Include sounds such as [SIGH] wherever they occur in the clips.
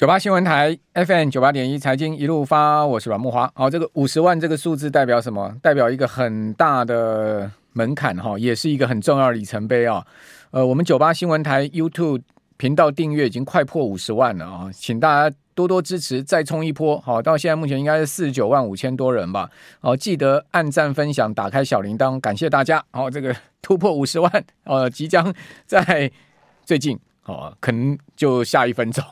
九八新闻台 FM 九八点一财经一路发，我是阮木华。好，这个五十万这个数字代表什么？代表一个很大的门槛哈，也是一个很重要的里程碑啊。呃，我们九八新闻台 YouTube 频道订阅已经快破五十万了啊，请大家多多支持，再冲一波。好，到现在目前应该是四十九万五千多人吧。好，记得按赞、分享、打开小铃铛，感谢大家。好，这个突破五十万，呃，即将在最近。哦，可能就下一分钟，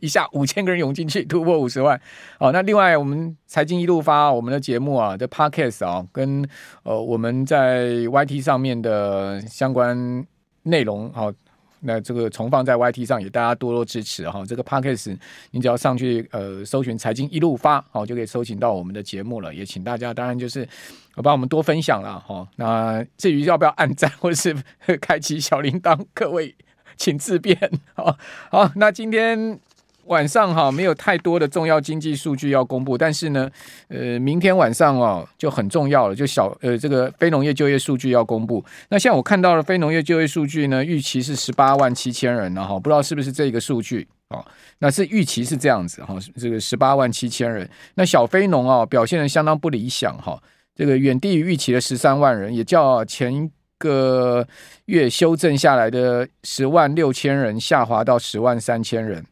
一下五千个人涌进去，突破五十万。哦，那另外我们财经一路发我们的节目啊，这 Podcast 啊，跟呃我们在 YT 上面的相关内容，好、哦，那这个重放在 YT 上，也大家多多支持哈、这个 Podcast 你只要上去呃搜寻财经一路发，好、哦，就可以搜寻到我们的节目了。也请大家，当然就是帮我们多分享了哈、那至于要不要按赞或者是开启小铃铛，各位。请自便。[LAUGHS] 好，好，那今天晚上哈没有太多的重要经济数据要公布，但是呢，呃，明天晚上哦就很重要了，就小呃这个非农业就业数据要公布。那像我看到的非农业就业数据呢，预期是十八万七千人了哈，不知道是不是这个数据哦？那是预期是这样子哈，这个十八万七千人。那小非农啊表现的相当不理想哈，这个远低于预期的十三万人，也较前。个月修正下来的十万六千人下滑到十万三千人。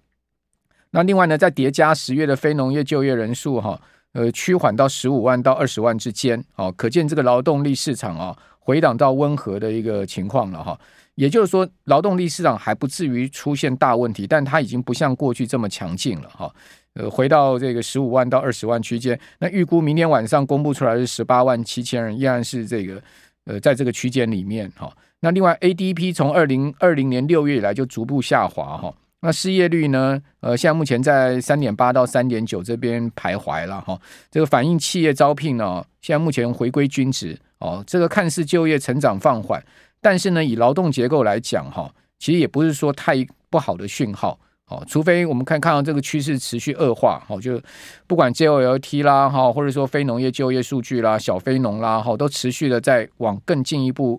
那另外呢，再叠加十月的非农业就业人数哈，呃，趋缓到十五万到二十万之间，哦，可见这个劳动力市场啊回档到温和的一个情况了哈。也就是说，劳动力市场还不至于出现大问题，但它已经不像过去这么强劲了哈。呃，回到这个十五万到二十万区间。那预估明天晚上公布出来是十八万七千人，依然是这个。呃，在这个区间里面哈，那另外 ADP 从二零二零年六月以来就逐步下滑哈，那失业率呢，呃，现在目前在三点八到三点九这边徘徊了哈，这个反映企业招聘呢，现在目前回归均值哦，这个看似就业成长放缓，但是呢，以劳动结构来讲哈，其实也不是说太不好的讯号。哦，除非我们看看到这个趋势持续恶化，哦，就不管 JOLT 啦，哈，或者说非农业就业数据啦，小非农啦，哈，都持续的在往更进一步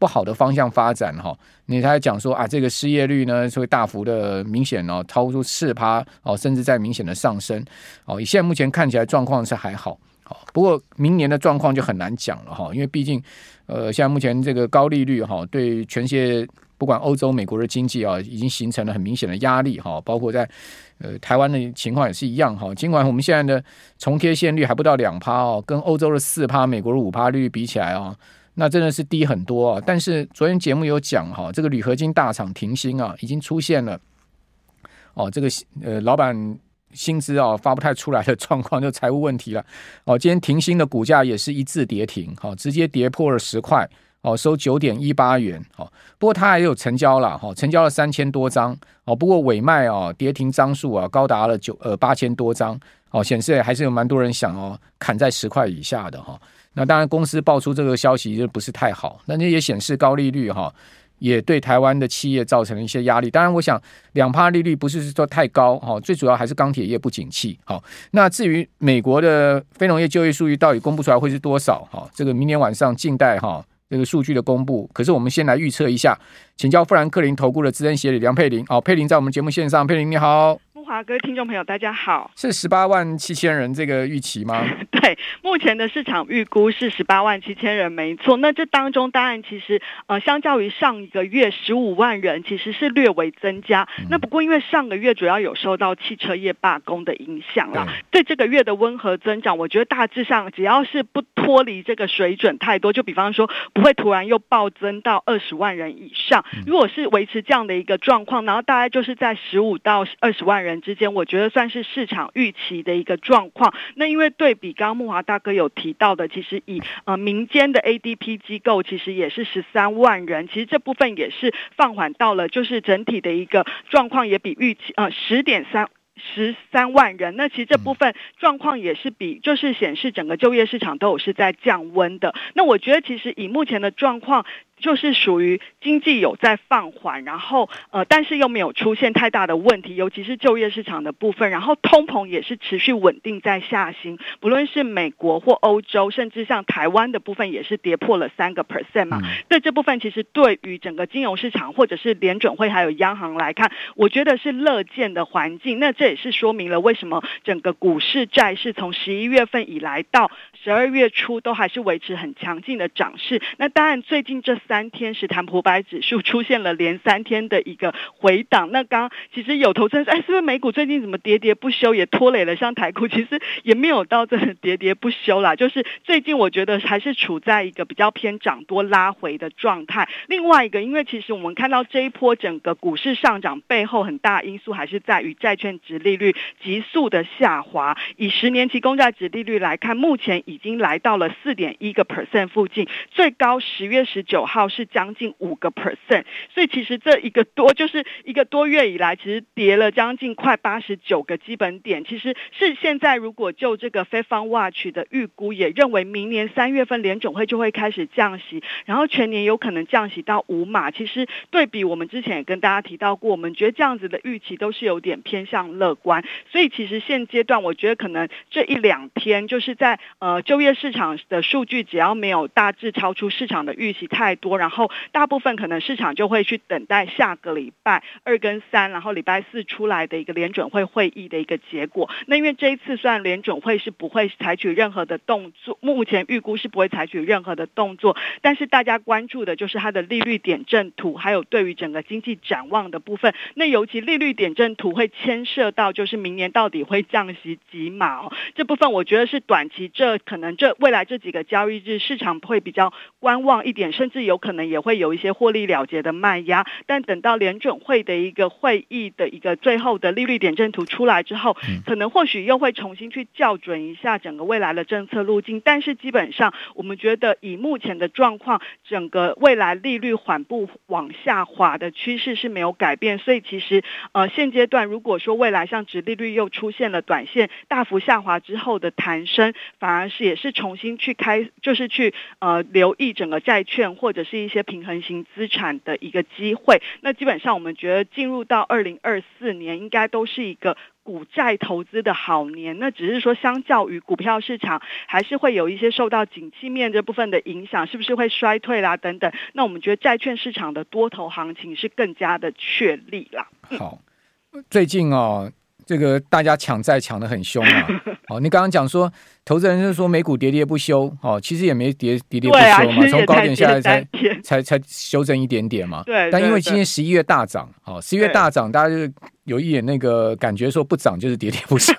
不好的方向发展，哈，你才讲说啊，这个失业率呢是会大幅的明显哦，超出四趴哦，甚至在明显的上升，哦，以现在目前看起来状况是还好，好，不过明年的状况就很难讲了，哈，因为毕竟，呃，现在目前这个高利率，哈，对全世界。不管欧洲、美国的经济啊，已经形成了很明显的压力哈，包括在呃台湾的情况也是一样哈。尽管我们现在的重贴现率还不到两趴哦，跟欧洲的四趴、美国的五趴率比起来啊，那真的是低很多啊。但是昨天节目有讲哈，这个铝合金大厂停薪啊，已经出现了哦，这个呃老板薪资啊发不太出来的状况，就财务问题了哦。今天停薪的股价也是一字跌停，哈，直接跌破了十块。哦，收九点一八元，哦，不过它也有成交了，哈，成交了三千多张，哦，不过尾卖哦，跌停张数啊，高达了九呃八千多张，哦，显示还是有蛮多人想哦，砍在十块以下的哈。那当然，公司爆出这个消息就不是太好，那这也显示高利率哈，也对台湾的企业造成了一些压力。当然，我想两趴利率不是说太高，哈，最主要还是钢铁业不景气。好，那至于美国的非农业就业数据到底公布出来会是多少？哈，这个明年晚上静待哈。这个数据的公布，可是我们先来预测一下，请教富兰克林投顾的资深协理梁佩玲。好，佩玲在我们节目线上，佩玲你好。华哥，听众朋友，大家好。是十八万七千人这个预期吗？[LAUGHS] [LAUGHS] 对，目前的市场预估是十八万七千人，没错。那这当中当然其实呃，相较于上一个月十五万人，其实是略微增加。嗯、那不过因为上个月主要有受到汽车业罢工的影响啦，对这个月的温和增长，我觉得大致上只要是不脱离这个水准太多，就比方说不会突然又暴增到二十万人以上。如果是维持这样的一个状况，然后大概就是在十五到二十万人。之间，我觉得算是市场预期的一个状况。那因为对比刚刚慕华大哥有提到的，其实以呃民间的 ADP 机构，其实也是十三万人，其实这部分也是放缓到了，就是整体的一个状况也比预期呃十点三。十三万人，那其实这部分状况也是比，就是显示整个就业市场都有是在降温的。那我觉得其实以目前的状况，就是属于经济有在放缓，然后呃，但是又没有出现太大的问题，尤其是就业市场的部分，然后通膨也是持续稳定在下行，不论是美国或欧洲，甚至像台湾的部分也是跌破了三个 percent 嘛。对这部分，其实对于整个金融市场或者是联准会还有央行来看，我觉得是乐见的环境。那这也是说明了为什么整个股市债市从十一月份以来到十二月初都还是维持很强劲的涨势。那当然，最近这三天是谈普百指数出现了连三天的一个回档。那刚其实有投资人说，哎，是不是美股最近怎么跌跌不休，也拖累了像台股？其实也没有到这跌跌不休啦，就是最近我觉得还是处在一个比较偏涨多拉回的状态。另外一个，因为其实我们看到这一波整个股市上涨背后很大因素还是在于债券殖利率急速的下滑。以十年期公债殖利率来看，目前已经来到了四点一个 percent 附近，最高十月十九号是将近五个 percent，所以其实这一个多就是一个多月以来，其实跌了将近快八十九个基本点。其实是现在如果就这个 f e f u n Watch 的预估，也认为明年三月份联总会就会开始降息，然后全年有可能降息到五码。其实对比我们之前也跟大家提到过，我们觉得这样子的预期都是有点偏向乐观。所以其实现阶段我觉得可能这一两天就是在呃就业市场的数据只要没有大致超出市场的预期太多，多然后大部分可能市场就会去等待下个礼拜二跟三，然后礼拜四出来的一个联准会会议的一个结果。那因为这一次虽然联准会是不会采取任何的动作，目前预估是不会采取任何的动作，但是大家关注的就是它的利率点阵图，还有对于整个经济展望的部分。那尤其利率点阵图会牵涉到就是明年到底会降息几码，这部分我觉得是短期这可能这未来这几个交易日市场会比较观望一点，甚至有可能也会有一些获利了结的卖压。但等到联准会的一个会议的一个最后的利率点阵图出来之后，可能或许又会重新去校准一下整个未来的政策路径。但是基本上，我们觉得以目前的状况，整个未来利率缓步往下滑的趋势是没有改变。所以其实呃现阶段如果说未来像殖利率又出现了短线大幅下滑之后的弹升，反而是也是重新去开，就是去呃留意整个债券或者是一些平衡型资产的一个机会。那基本上我们觉得进入到二零二四年，应该都是一个股债投资的好年。那只是说，相较于股票市场，还是会有一些受到景气面这部分的影响，是不是会衰退啦等等。那我们觉得债券市场的多头行情是更加的确立啦。好，最近哦。这个大家抢债抢的很凶啊！[LAUGHS] 哦，你刚刚讲说，投资人是说美股跌跌不休，哦，其实也没跌跌跌不休嘛，从、啊、高点下来才才才修正一点点嘛。对。但因为今天十一月大涨，哦，十一月大涨，大家就有一点那个感觉，说不涨就是跌跌不休。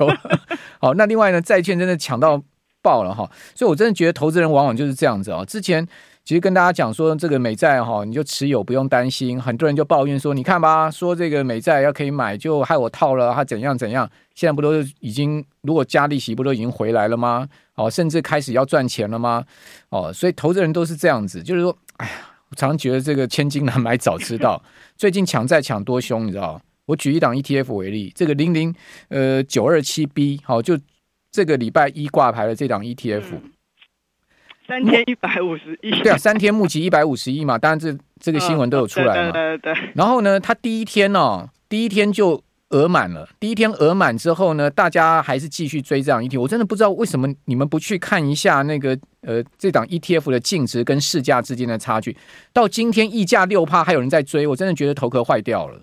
好，[LAUGHS] 那另外呢，债券真的抢到爆了哈、哦，所以我真的觉得投资人往往就是这样子啊、哦。之前。其实跟大家讲说，这个美债哈，你就持有不用担心。很多人就抱怨说，你看吧，说这个美债要可以买，就害我套了，他怎样怎样。现在不都已经，如果加利息，不都已经回来了吗？哦，甚至开始要赚钱了吗？哦，所以投资人都是这样子，就是说，哎呀，我常常觉得这个千金难买早知道。[LAUGHS] 最近抢债抢多凶，你知道？我举一档 ETF 为例，这个零零呃九二七 B，好，就这个礼拜一挂牌的这档 ETF。三天一百五十亿，对啊，三天募集一百五十亿嘛，当然这这个新闻都有出来嘛。对对对。然后呢，他第一天哦，第一天就额满了。第一天额满之后呢，大家还是继续追这样 ETF。我真的不知道为什么你们不去看一下那个呃这档 ETF 的净值跟市价之间的差距。到今天溢价六趴，还有人在追，我真的觉得头壳坏掉了。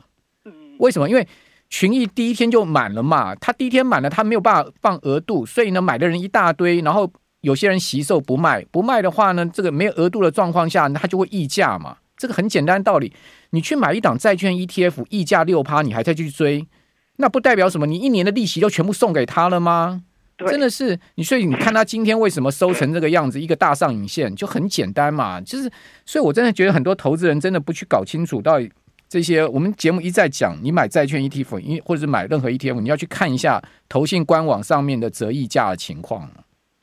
为什么？因为群益第一天就满了嘛，他第一天满了，他没有办法放额度，所以呢买的人一大堆，然后。有些人惜售不卖，不卖的话呢，这个没有额度的状况下，它就会溢价嘛。这个很简单道理，你去买一档债券 ETF，溢价六趴，你还在去追，那不代表什么？你一年的利息都全部送给他了吗？真的是你，所以你看他今天为什么收成这个样子，一个大上影线就很简单嘛。就是，所以我真的觉得很多投资人真的不去搞清楚到底这些。我们节目一再讲，你买债券 ETF，或者是买任何 ETF，你要去看一下投信官网上面的折溢价的情况。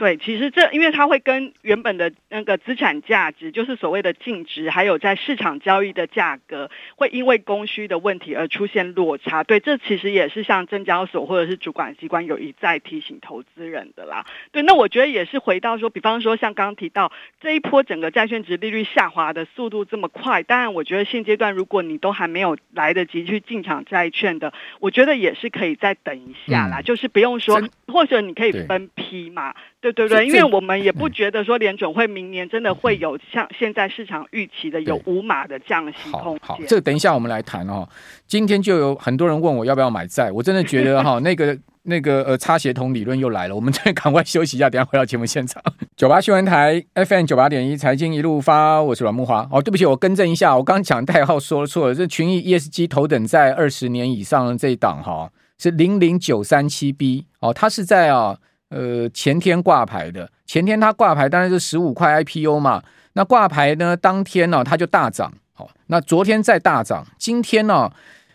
对，其实这因为它会跟原本的那个资产价值，就是所谓的净值，还有在市场交易的价格，会因为供需的问题而出现落差。对，这其实也是像证交所或者是主管机关有一再提醒投资人的啦。对，那我觉得也是回到说，比方说像刚刚提到这一波整个债券值利率下滑的速度这么快，当然我觉得现阶段如果你都还没有来得及去进场债券的，我觉得也是可以再等一下啦，嗯、就是不用说，或者你可以分批嘛。对对对，因为我们也不觉得说联准会明年真的会有像现在市场预期的有五码的降息空间。好，好，这个等一下我们来谈哦。今天就有很多人问我要不要买债，我真的觉得哈，[LAUGHS] 那个那个呃擦鞋童理论又来了。我们再赶快休息一下，等下回到节目现场。[LAUGHS] 九八新闻台 FM 九八点一财经一路发，我是阮木华。哦，对不起，我更正一下，我刚刚讲代号说错了，这群益 ESG 头等在二十年以上的这一档哈是零零九三七 B 哦，它是在啊。呃，前天挂牌的，前天它挂牌当然是十五块 IPO 嘛。那挂牌呢，当天呢、它就大涨。好，那昨天再大涨，今天呢、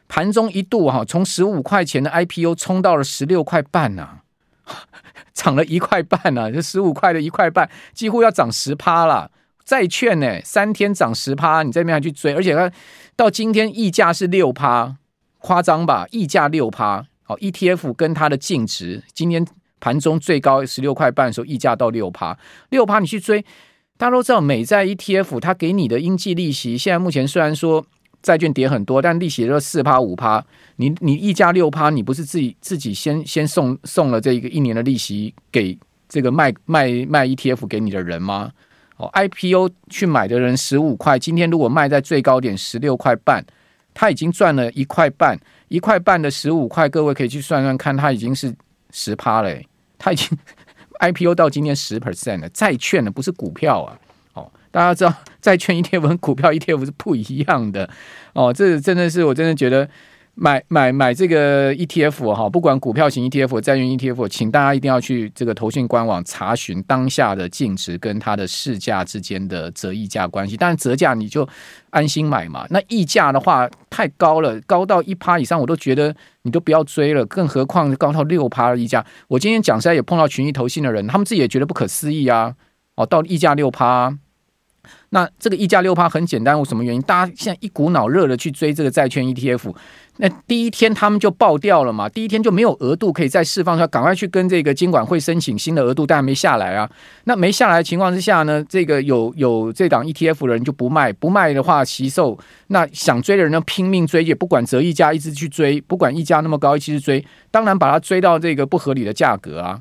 盘中一度哈，从十五块钱的 IPO 冲到了十六块半呐，[LAUGHS] 涨了一块半呐，这十五块的一块半，几乎要涨十趴了。债券呢，三天涨十趴，你这边还去追，而且它到今天溢价是六趴，夸张吧？溢价六趴，好，ETF 跟它的净值今天。盘中最高十六块半的时候，溢价到六趴，六趴你去追，大家都知道美债 ETF 它给你的应计利息，现在目前虽然说债券跌很多，但利息都四趴五趴，你你溢价六趴，你不是自己自己先先送送了这一个一年的利息给这个卖卖卖 ETF 给你的人吗？哦，IPO 去买的人十五块，今天如果卖在最高点十六块半，他已经赚了一块半，一块半的十五块，各位可以去算算看，他已经是。十趴嘞，他已经 [LAUGHS] IPO 到今天十 percent 了，债券呢不是股票啊，哦，大家知道 [LAUGHS] 债券 ETF 跟股票 ETF 是不一样的哦，这真的是我真的觉得。买买买这个 ETF 哈，不管股票型 ETF、债券 ETF，请大家一定要去这个投信官网查询当下的净值跟它的市价之间的折溢价关系。当然折价你就安心买嘛。那溢价的话太高了，高到一趴以上我都觉得你都不要追了，更何况高到六趴的溢价。我今天讲实在也碰到群益投信的人，他们自己也觉得不可思议啊。哦，到溢价六趴。那这个溢价六趴很简单，为什么原因？大家现在一股脑热的去追这个债券 ETF，那第一天他们就爆掉了嘛，第一天就没有额度可以再释放出来，赶快去跟这个金管会申请新的额度，但还没下来啊。那没下来的情况之下呢，这个有有这档 ETF 的人就不卖，不卖的话惜售，那想追的人呢拼命追，也不管折溢价一直去追，不管溢价那么高一直追，当然把它追到这个不合理的价格啊。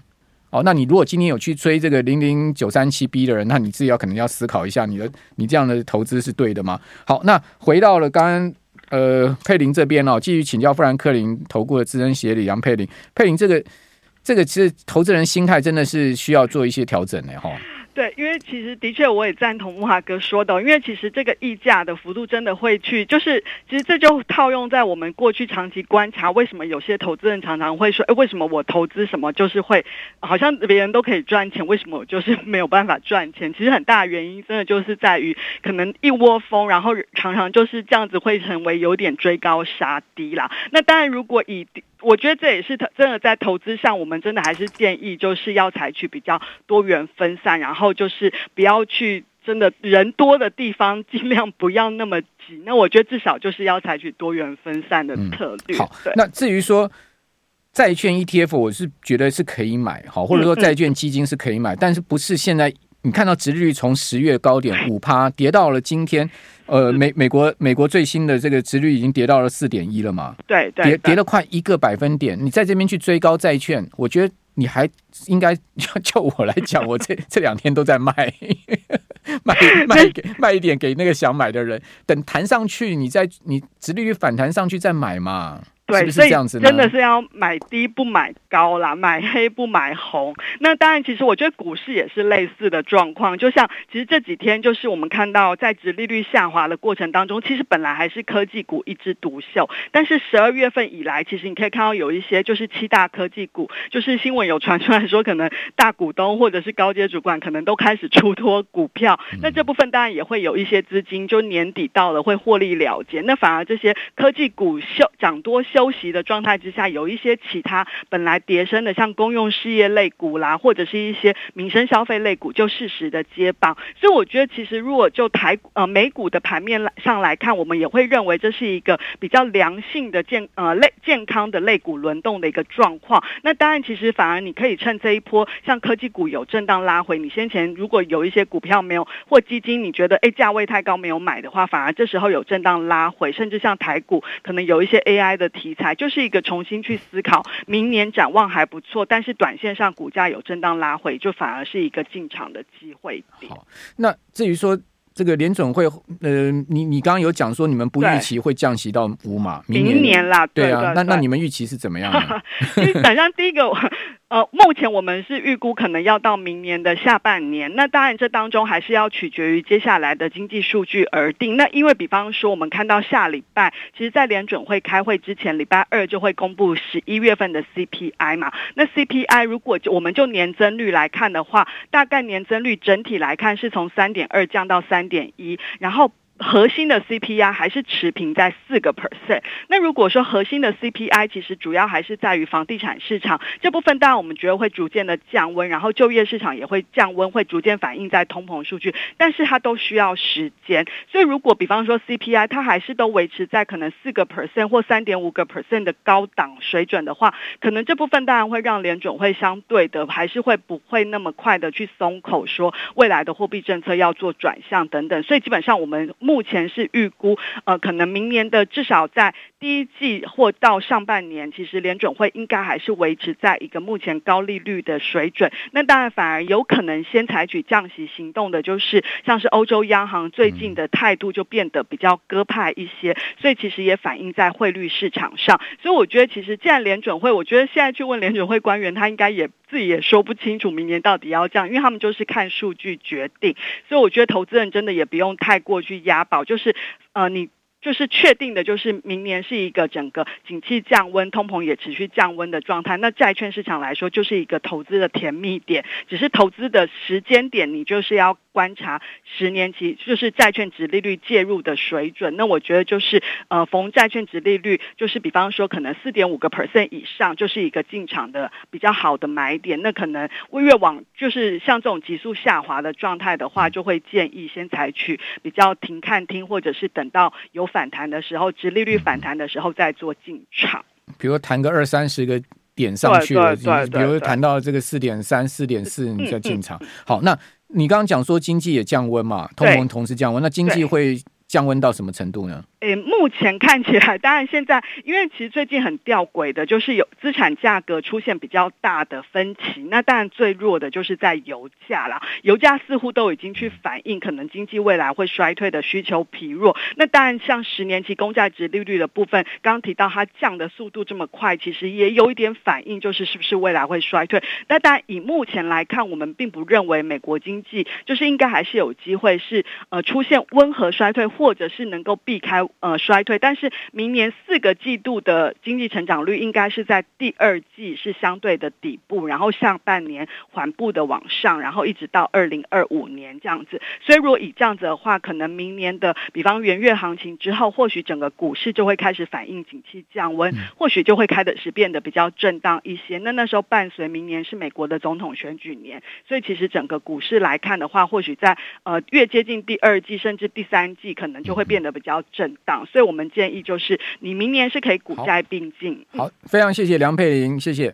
哦，那你如果今天有去追这个零零九三七 B 的人，那你自己要可能要思考一下，你的你这样的投资是对的吗？好，那回到了刚刚呃佩林这边哦，继续请教富兰克林投顾的资深协理杨佩林，佩林这个这个其实投资人心态真的是需要做一些调整的哈。对，因为其实的确我也赞同慕华哥说的，因为其实这个溢价的幅度真的会去，就是其实这就套用在我们过去长期观察，为什么有些投资人常常会说，哎，为什么我投资什么就是会好像别人都可以赚钱，为什么我就是 [LAUGHS] 没有办法赚钱？其实很大的原因真的就是在于可能一窝蜂，然后常常就是这样子会成为有点追高杀低啦。那当然，如果以我觉得这也是真的在投资上，我们真的还是建议就是要采取比较多元分散，然后就是不要去真的人多的地方尽量不要那么挤。那我觉得至少就是要采取多元分散的策略。嗯、好，那至于说债券 ETF，我是觉得是可以买，好，或者说债券基金是可以买，嗯、但是不是现在。你看到殖利率从十月高点五趴跌到了今天，呃，美美国美国最新的这个殖利率已经跌到了四点一了嘛？对对，跌跌了快一个百分点。你在这边去追高债券，我觉得你还应该就就我来讲，我这 [LAUGHS] 这两天都在卖，[LAUGHS] 卖 [LAUGHS] 卖给卖一点给那个想买的人，等弹上去，你再你殖利率反弹上去再买嘛。对，所以真的是要买低不买高啦，买黑不买红。那当然，其实我觉得股市也是类似的状况。就像其实这几天，就是我们看到在殖利率下滑的过程当中，其实本来还是科技股一枝独秀。但是十二月份以来，其实你可以看到有一些就是七大科技股，就是新闻有传出来说，可能大股东或者是高阶主管可能都开始出脱股票。那这部分当然也会有一些资金，就年底到了会获利了结。那反而这些科技股秀涨多。休息的状态之下，有一些其他本来跌深的，像公用事业类股啦，或者是一些民生消费类股，就适时的接棒。所以我觉得，其实如果就台呃美股的盘面上来看，我们也会认为这是一个比较良性的健呃类健康的类股轮动的一个状况。那当然，其实反而你可以趁这一波像科技股有震荡拉回，你先前如果有一些股票没有或基金，你觉得诶价位太高没有买的话，反而这时候有震荡拉回，甚至像台股可能有一些 AI 的材，就是一个重新去思考，明年展望还不错，但是短线上股价有震荡拉回，就反而是一个进场的机会点。好，那至于说。这个联准会，呃，你你刚刚有讲说你们不预期会降息到五码，明年，啦，对啊，对对对，那那你们预期是怎么样呢？基本上第一个。呃，目前我们是预估可能要到明年的下半年。那当然，这当中还是要取决于接下来的经济数据而定。那因为比方说，我们看到下礼拜，其实在联准会开会之前，礼拜二就会公布十一月份的 CPI 嘛。那 CPI 如果就我们就年增率来看的话，大概年增率整体来看是从三点二降到三点一，然后。核心的 CPI 还是持平在四个 percent。那如果说核心的 CPI 其实主要还是在于房地产市场这部分，当然我们觉得会逐渐的降温，然后就业市场也会降温，会逐渐反映在通膨数据，但是它都需要时间。所以如果比方说 CPI 它还是都维持在可能四个 percent 或三点五个 percent 的高档水准的话，可能这部分当然会让联准会相对的还是会不会那么快的去松口说未来的货币政策要做转向等等。所以基本上我们。目前是预估，呃，可能明年的至少在第一季或到上半年，其实联准会应该还是维持在一个目前高利率的水准。那当然，反而有可能先采取降息行动的，就是像是欧洲央行最近的态度就变得比较鸽派一些，所以其实也反映在汇率市场上。所以我觉得，其实既然联准会，我觉得现在去问联准会官员，他应该也。自己也说不清楚明年到底要降，因为他们就是看数据决定，所以我觉得投资人真的也不用太过去压押宝，就是呃你。就是确定的，就是明年是一个整个景气降温、通膨也持续降温的状态。那债券市场来说，就是一个投资的甜蜜点。只是投资的时间点，你就是要观察十年期，就是债券殖利率介入的水准。那我觉得就是呃，逢债券殖利率，就是比方说可能四点五个 percent 以上，就是一个进场的比较好的买点。那可能越往就是像这种急速下滑的状态的话，就会建议先采取比较停看听，或者是等到有。反弹的时候，殖利率反弹的时候再做进场。比如谈个二三十个点上去了，比如谈到这个四点三、四点四，你再进场。好，那你刚刚讲说经济也降温嘛，通膨同时降温，那经济会降温到什么程度呢？诶，目前看起来，当然现在，因为其实最近很吊诡的，就是有资产价格出现比较大的分歧。那当然最弱的就是在油价啦，油价似乎都已经去反映可能经济未来会衰退的需求疲弱。那当然，像十年期公债值利率的部分，刚刚提到它降的速度这么快，其实也有一点反应，就是是不是未来会衰退。那当然，以目前来看，我们并不认为美国经济就是应该还是有机会是呃出现温和衰退，或者是能够避开。呃，衰退，但是明年四个季度的经济成长率应该是在第二季是相对的底部，然后上半年缓步的往上，然后一直到二零二五年这样子。所以如果以这样子的话，可能明年的比方元月行情之后，或许整个股市就会开始反映景气降温，或许就会开的是变得比较震荡一些。那那时候伴随明年是美国的总统选举年，所以其实整个股市来看的话，或许在呃越接近第二季甚至第三季，可能就会变得比较震荡。所以，我们建议就是，你明年是可以股债并进。好，非常谢谢梁佩玲，谢谢。